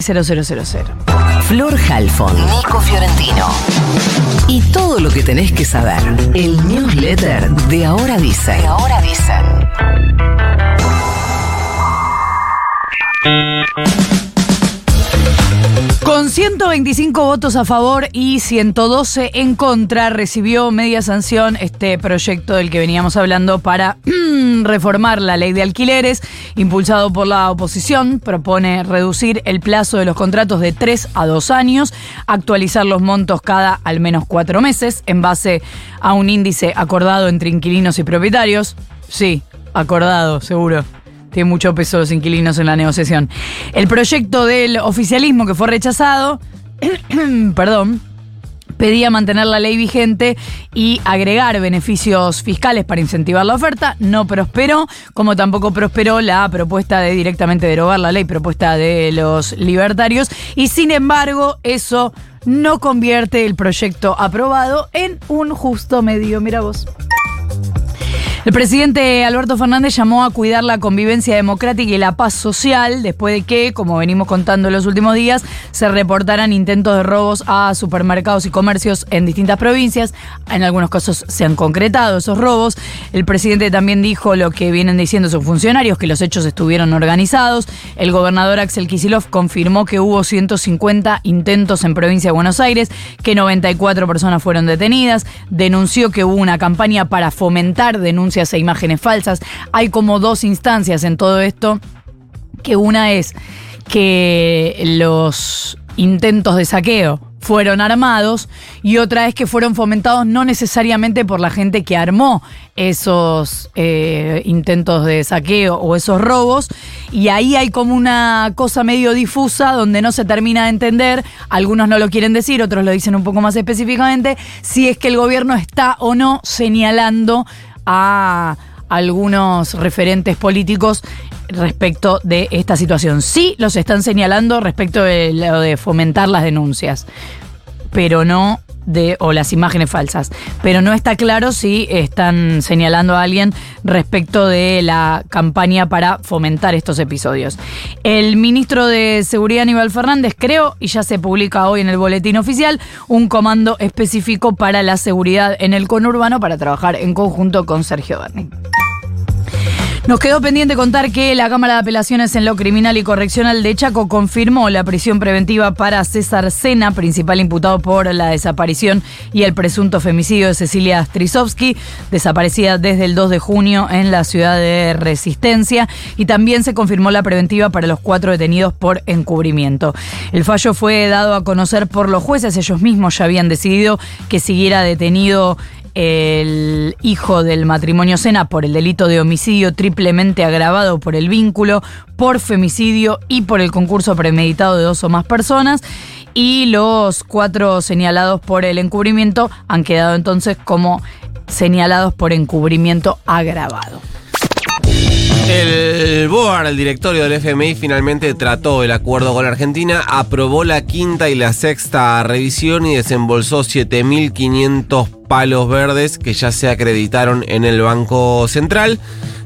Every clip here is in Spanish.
0000. Flor Halfon, Nico Fiorentino. Y todo lo que tenés que saber. El newsletter de Ahora Dicen. De Ahora Dicen. Con 125 votos a favor y 112 en contra, recibió media sanción este proyecto del que veníamos hablando para reformar la ley de alquileres, impulsado por la oposición. Propone reducir el plazo de los contratos de 3 a 2 años, actualizar los montos cada al menos 4 meses, en base a un índice acordado entre inquilinos y propietarios. Sí, acordado, seguro. Tiene mucho peso los inquilinos en la negociación. El proyecto del oficialismo que fue rechazado, perdón, pedía mantener la ley vigente y agregar beneficios fiscales para incentivar la oferta. No prosperó, como tampoco prosperó la propuesta de directamente derogar la ley, propuesta de los libertarios. Y sin embargo, eso no convierte el proyecto aprobado en un justo medio. Mira vos. El presidente Alberto Fernández llamó a cuidar la convivencia democrática y la paz social después de que, como venimos contando en los últimos días, se reportaran intentos de robos a supermercados y comercios en distintas provincias. En algunos casos se han concretado esos robos. El presidente también dijo lo que vienen diciendo sus funcionarios, que los hechos estuvieron organizados. El gobernador Axel Kisilov confirmó que hubo 150 intentos en provincia de Buenos Aires, que 94 personas fueron detenidas. Denunció que hubo una campaña para fomentar denuncias e imágenes falsas. Hay como dos instancias en todo esto, que una es que los intentos de saqueo fueron armados y otra es que fueron fomentados no necesariamente por la gente que armó esos eh, intentos de saqueo o esos robos y ahí hay como una cosa medio difusa donde no se termina de entender, algunos no lo quieren decir, otros lo dicen un poco más específicamente, si es que el gobierno está o no señalando a algunos referentes políticos respecto de esta situación. Sí los están señalando respecto de lo de fomentar las denuncias, pero no de o las imágenes falsas, pero no está claro si están señalando a alguien respecto de la campaña para fomentar estos episodios. El ministro de Seguridad Aníbal Fernández creó y ya se publica hoy en el boletín oficial un comando específico para la seguridad en el conurbano para trabajar en conjunto con Sergio Berni. Nos quedó pendiente contar que la Cámara de Apelaciones en lo Criminal y Correccional de Chaco confirmó la prisión preventiva para César Sena, principal imputado por la desaparición y el presunto femicidio de Cecilia Strisovsky, desaparecida desde el 2 de junio en la ciudad de Resistencia, y también se confirmó la preventiva para los cuatro detenidos por encubrimiento. El fallo fue dado a conocer por los jueces, ellos mismos ya habían decidido que siguiera detenido el hijo del matrimonio Sena por el delito de homicidio triplemente agravado por el vínculo, por femicidio y por el concurso premeditado de dos o más personas. Y los cuatro señalados por el encubrimiento han quedado entonces como señalados por encubrimiento agravado. El BOAR, el directorio del FMI, finalmente trató el acuerdo con Argentina, aprobó la quinta y la sexta revisión y desembolsó 7.500 palos verdes que ya se acreditaron en el Banco Central.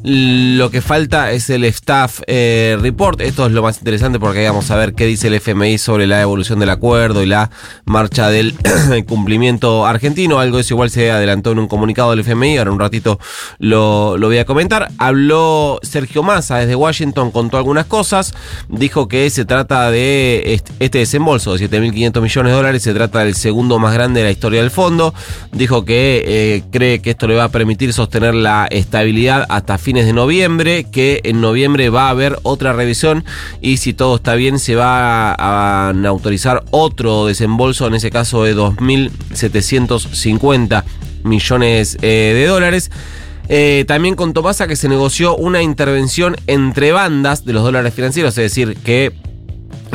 Lo que falta es el staff eh, report. Esto es lo más interesante porque vamos a ver qué dice el FMI sobre la evolución del acuerdo y la marcha del cumplimiento argentino. Algo de eso igual se adelantó en un comunicado del FMI. Ahora un ratito lo, lo voy a comentar. Habló Sergio Massa desde Washington, contó algunas cosas. Dijo que se trata de este desembolso de 7.500 millones de dólares. Se trata del segundo más grande de la historia del fondo. Dijo que eh, cree que esto le va a permitir sostener la estabilidad hasta fin de noviembre, que en noviembre va a haber otra revisión y si todo está bien se va a, autorizar otro desembolso, en ese caso de 2.750 millones eh, de dólares. Eh, también con Tomasa que se negoció una intervención entre bandas de los dólares financieros, es decir, que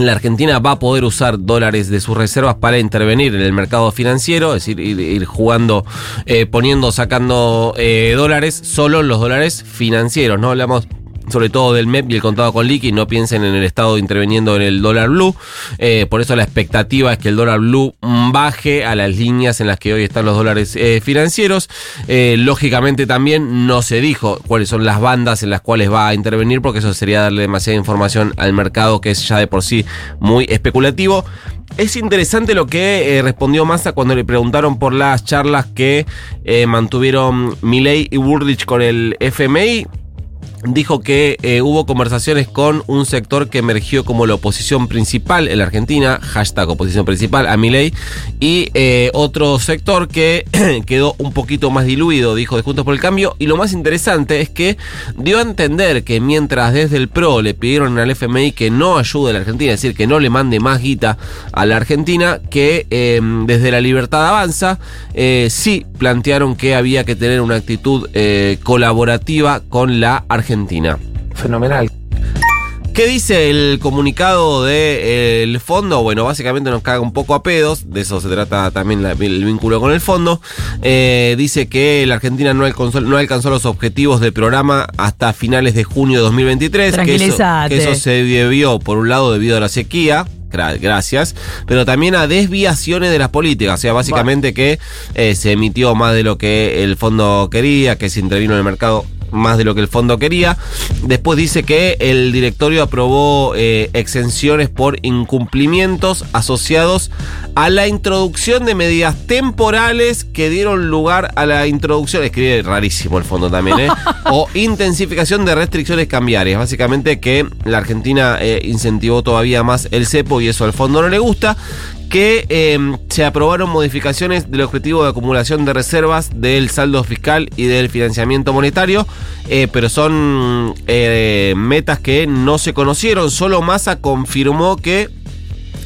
la Argentina va a poder usar dólares de sus reservas para intervenir en el mercado financiero, es decir, ir, jugando, eh, poniendo, sacando eh, dólares, solo los dólares financieros, no hablamos sobre todo del MEP y el contado con liqui, no piensen en el Estado interviniendo en el dólar blue. Eh, por eso la expectativa es que el dólar blue baje a las líneas en las que hoy están los dólares eh, financieros. Eh, lógicamente también no se dijo cuáles son las bandas en las cuales va a intervenir, porque eso sería darle demasiada información al mercado que es ya de por sí muy especulativo. Es interesante lo que respondió Massa cuando le preguntaron por las charlas que mantuvieron Milley y Burrich con el FMI dijo que eh, hubo conversaciones con un sector que emergió como la oposición principal en la Argentina, hashtag oposición principal a Milei, y eh, otro sector que quedó un poquito más diluido, dijo de Juntos por el Cambio, y lo más interesante es que dio a entender que mientras desde el PRO le pidieron al FMI que no ayude a la Argentina, es decir, que no le mande más guita a la Argentina, que em, desde la Libertad Avanza eh, sí plantearon que había que tener una actitud colaborativa con la Argentina Argentina. Fenomenal. ¿Qué dice el comunicado del fondo? Bueno, básicamente nos caga un poco a pedos, de eso se trata también el vínculo con el fondo. Eh, dice que la Argentina no alcanzó, no alcanzó, los objetivos del programa hasta finales de junio de 2023. Que eso, que eso se debió, por un lado, debido a la sequía, gracias, pero también a desviaciones de las políticas, o sea, básicamente que eh, se emitió más de lo que el fondo quería, que se intervino en el mercado más de lo que el fondo quería. Después dice que el directorio aprobó eh, exenciones por incumplimientos asociados a la introducción de medidas temporales que dieron lugar a la introducción, escribe rarísimo el fondo también, ¿eh? o intensificación de restricciones cambiarias. Básicamente que la Argentina eh, incentivó todavía más el cepo y eso al fondo no le gusta que em, se aprobaron modificaciones del objetivo de acumulación de reservas del saldo fiscal y del financiamiento monetario, eh, pero son eh, metas que no se conocieron. Solo Massa confirmó que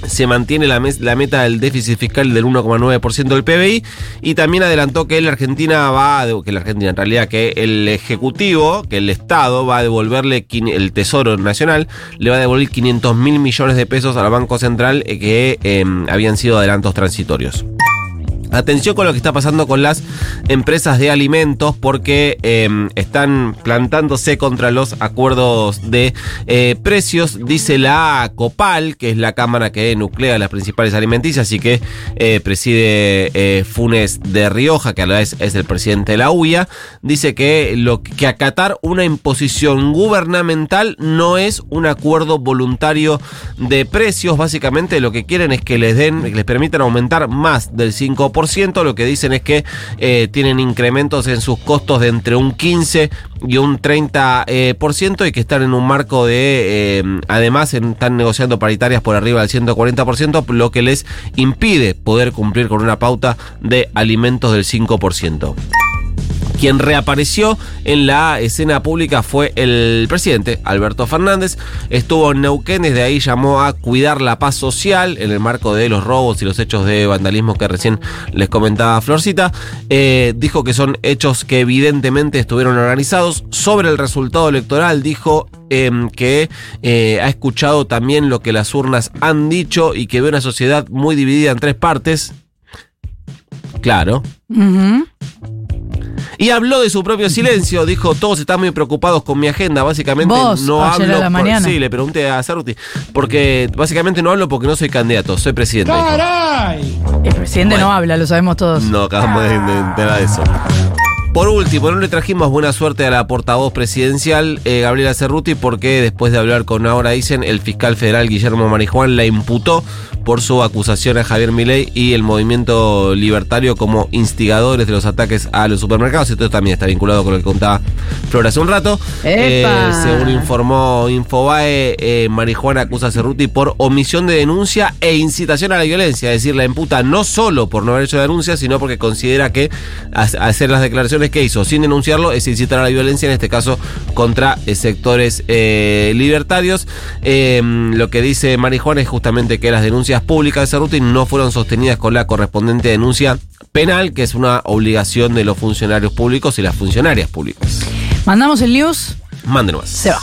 se mantiene la, la, meta del déficit fiscal del 1,9% del PBI y también adelantó que la Argentina va, que la Argentina en realidad que el Ejecutivo, que el Estado va a devolverle, el Tesoro Nacional le va a devolver 500 mil millones de pesos al Banco Central eh, que em, habían sido adelantos transitorios. Atención con lo que está pasando con las empresas de alimentos porque em, están plantándose contra los acuerdos de eh, precios, dice la COPAL, que es la cámara que nuclea las principales alimenticias y que eh, preside eh, Funes de Rioja, que a la vez es el presidente de la UIA, dice que, que acatar una imposición gubernamental no es un acuerdo voluntario de precios, básicamente lo que quieren es que les den, les permitan aumentar más del 5% lo que dicen es que eh, tienen incrementos en sus costos de entre un 15 y un 30% eh, y que están en un marco de, eh, además están negociando paritarias por arriba del 140%, lo que les impide poder cumplir con una pauta de alimentos del 5%. Quien reapareció en la escena pública fue el presidente Alberto Fernández. Estuvo en Neuquén, desde ahí llamó a cuidar la paz social en el marco de los robos y los hechos de vandalismo que recién les comentaba Florcita. Eh, dijo que son hechos que evidentemente estuvieron organizados. Sobre el resultado electoral dijo em, que eh, ha escuchado también lo que las urnas han dicho y que ve una sociedad muy dividida en tres partes. Claro. Y habló de su propio silencio, dijo, todos están muy preocupados con mi agenda, básicamente no hablo. sí, le pregunté a Cerruti, porque básicamente no hablo porque no soy candidato, soy presidente. ¡Caray! El presidente no habla, lo sabemos todos. No, acabamos de enterar de eso. Por último, no le trajimos buena suerte a la portavoz presidencial eh, Gabriela Cerruti porque después de hablar con Ahora Dicen, el fiscal federal Guillermo Marijuán la imputó por su acusación a Javier Milei y el movimiento libertario como instigadores de los ataques a los supermercados. Esto también está vinculado con lo que contaba Flor hace un rato. Eh, según informó Infobae, eh, Marijuana acusa a Cerruti por omisión de denuncia e incitación a la violencia. Es decir, la imputa no solo por no haber hecho denuncia, sino porque considera que hacer las declaraciones que hizo sin denunciarlo es incitar a la violencia, en este caso contra eh, sectores eh, libertarios. Em, lo que dice Marijuana es justamente que las denuncias públicas de Cerruti no fueron sostenidas con la correspondiente denuncia penal, que es una obligación de los funcionarios públicos y las funcionarias públicas. ¿Mandamos el news? Mándenos. Se va.